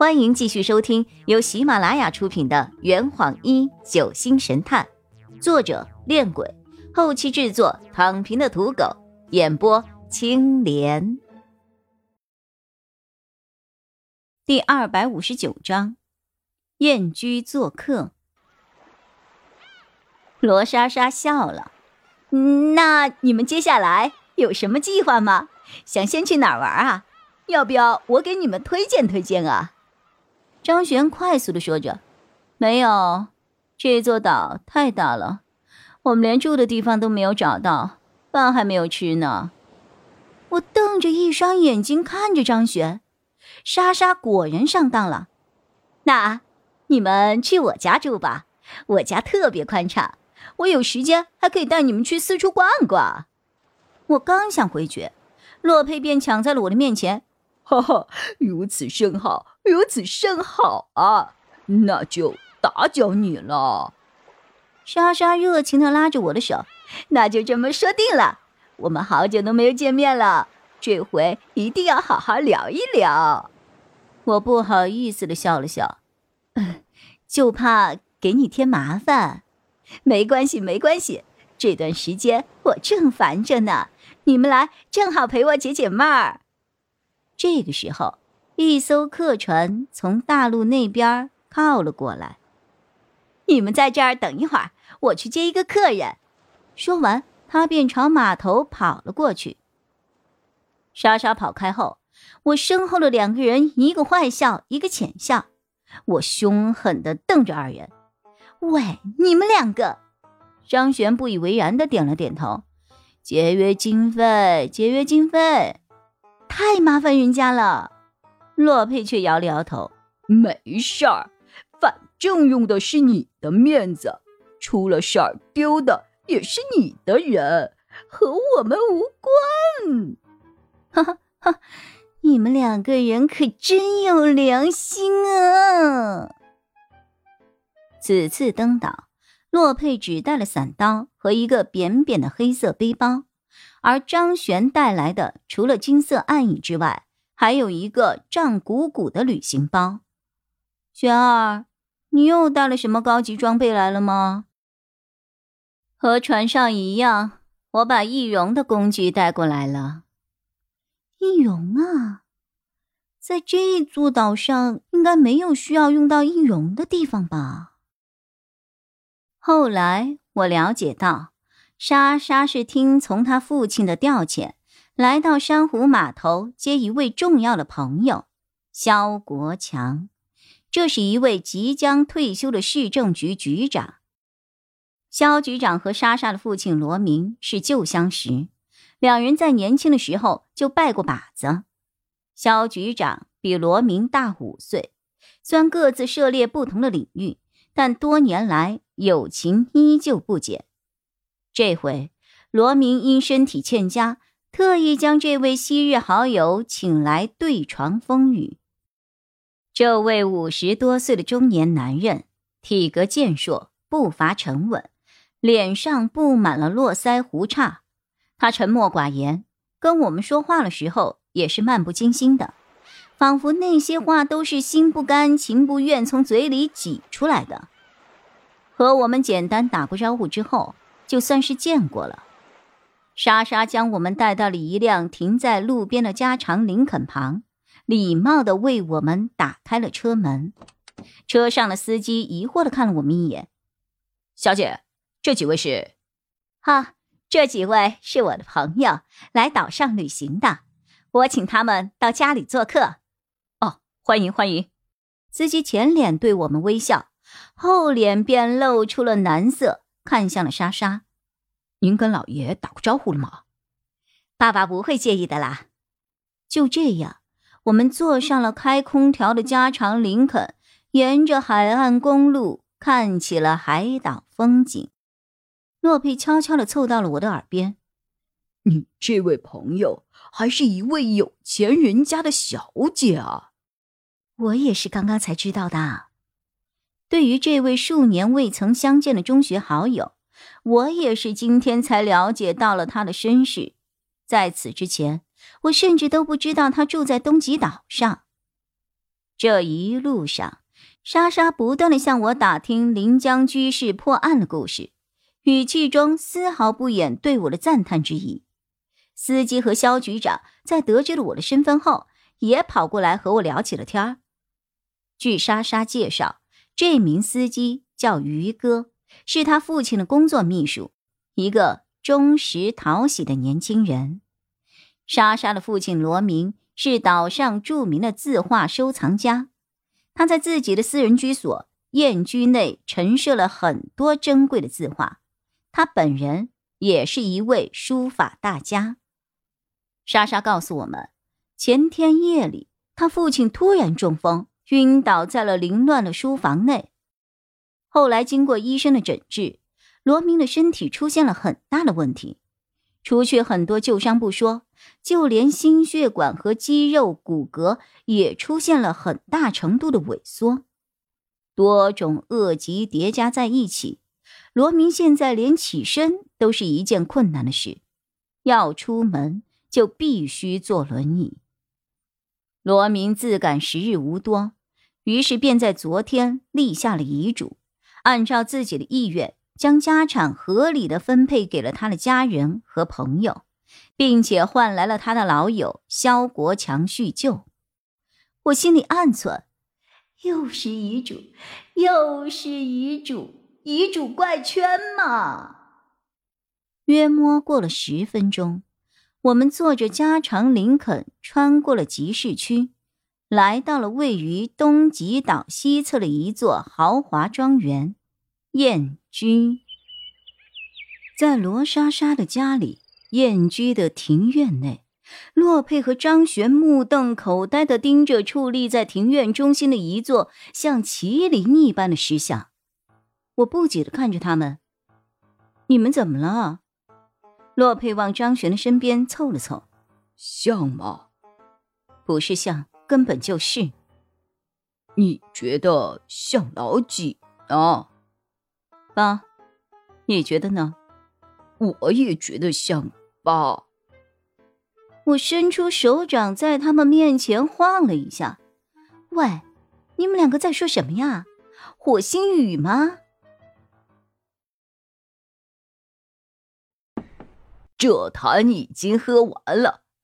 欢迎继续收听由喜马拉雅出品的《圆谎一九星神探》，作者：恋鬼，后期制作：躺平的土狗，演播：青莲。第二百五十九章，燕居做客。罗莎莎笑了，那你们接下来有什么计划吗？想先去哪儿玩啊？要不要我给你们推荐推荐啊？张璇快速的说着：“没有，这座岛太大了，我们连住的地方都没有找到，饭还没有吃呢。”我瞪着一双眼睛看着张璇，莎莎果然上当了。那你们去我家住吧，我家特别宽敞，我有时间还可以带你们去四处逛逛。我刚想回绝，洛佩便抢在了我的面前。哈哈，如此甚好，如此甚好啊！那就打搅你了。莎莎热情的拉着我的手，那就这么说定了。我们好久都没有见面了，这回一定要好好聊一聊。我不好意思的笑了笑，就怕给你添麻烦。没关系，没关系，这段时间我正烦着呢，你们来正好陪我解解闷儿。这个时候，一艘客船从大陆那边靠了过来。你们在这儿等一会儿，我去接一个客人。说完，他便朝码头跑了过去。莎莎跑开后，我身后的两个人一个坏笑，一个浅笑。我凶狠的瞪着二人：“喂，你们两个！”张璇不以为然的点了点头：“节约经费，节约经费。”太麻烦人家了，洛佩却摇了摇头：“没事儿，反正用的是你的面子，出了事儿丢的也是你的人，和我们无关。”哈哈哈，你们两个人可真有良心啊！此次登岛，洛佩只带了伞刀和一个扁扁的黑色背包。而张璇带来的，除了金色暗影之外，还有一个胀鼓鼓的旅行包。璇儿，你又带了什么高级装备来了吗？和船上一样，我把易容的工具带过来了。易容啊，在这座岛上应该没有需要用到易容的地方吧？后来我了解到。莎莎是听从他父亲的调遣，来到珊瑚码头接一位重要的朋友肖国强。这是一位即将退休的市政局局长。肖局长和莎莎的父亲罗明是旧相识，两人在年轻的时候就拜过把子。肖局长比罗明大五岁，虽然各自涉猎不同的领域，但多年来友情依旧不减。这回，罗明因身体欠佳，特意将这位昔日好友请来对床风雨。这位五十多岁的中年男人，体格健硕，步伐沉稳，脸上布满了络腮胡茬。他沉默寡言，跟我们说话的时候也是漫不经心的，仿佛那些话都是心不甘情不愿从嘴里挤出来的。和我们简单打过招呼之后。就算是见过了，莎莎将我们带到了一辆停在路边的加长林肯旁，礼貌的为我们打开了车门。车上的司机疑惑的看了我们一眼：“小姐，这几位是？”“哈，这几位是我的朋友，来岛上旅行的，我请他们到家里做客。”“哦，欢迎欢迎。”司机前脸对我们微笑，后脸便露出了难色。看向了莎莎，您跟老爷打过招呼了吗？爸爸不会介意的啦。就这样，我们坐上了开空调的加长林肯，沿着海岸公路看起了海岛风景。洛佩悄悄的凑到了我的耳边：“你这位朋友还是一位有钱人家的小姐啊！”我也是刚刚才知道的。对于这位数年未曾相见的中学好友，我也是今天才了解到了他的身世。在此之前，我甚至都不知道他住在东极岛上。这一路上，莎莎不断的向我打听临江居士破案的故事，语气中丝毫不掩对我的赞叹之意。司机和肖局长在得知了我的身份后，也跑过来和我聊起了天儿。据莎莎介绍，这名司机叫于哥，是他父亲的工作秘书，一个忠实讨喜的年轻人。莎莎的父亲罗明。是岛上著名的字画收藏家，他在自己的私人居所燕居内陈设了很多珍贵的字画。他本人也是一位书法大家。莎莎告诉我们，前天夜里，他父亲突然中风，晕倒在了凌乱的书房内。后来经过医生的诊治，罗明的身体出现了很大的问题。除去很多旧伤不说，就连心血管和肌肉骨骼也出现了很大程度的萎缩，多种恶疾叠加在一起，罗明现在连起身都是一件困难的事，要出门就必须坐轮椅。罗明自感时日无多，于是便在昨天立下了遗嘱，按照自己的意愿。将家产合理的分配给了他的家人和朋友，并且换来了他的老友肖国强叙旧。我心里暗忖：又是遗嘱，又是遗嘱，遗嘱怪圈嘛。约摸过了十分钟，我们坐着加长林肯穿过了集市区，来到了位于东极岛西侧的一座豪华庄园——燕。居在罗莎莎的家里，燕居的庭院内，洛佩和张璇目瞪口呆的盯着矗立在庭院中心的一座像麒麟一般的石像。我不解的看着他们：“你们怎么了？”洛佩往张璇的身边凑了凑：“像吗？不是像，根本就是。你觉得像老几呢？”爸，你觉得呢？我也觉得像爸。我伸出手掌在他们面前晃了一下。喂，你们两个在说什么呀？火星雨吗？这坛已经喝完了。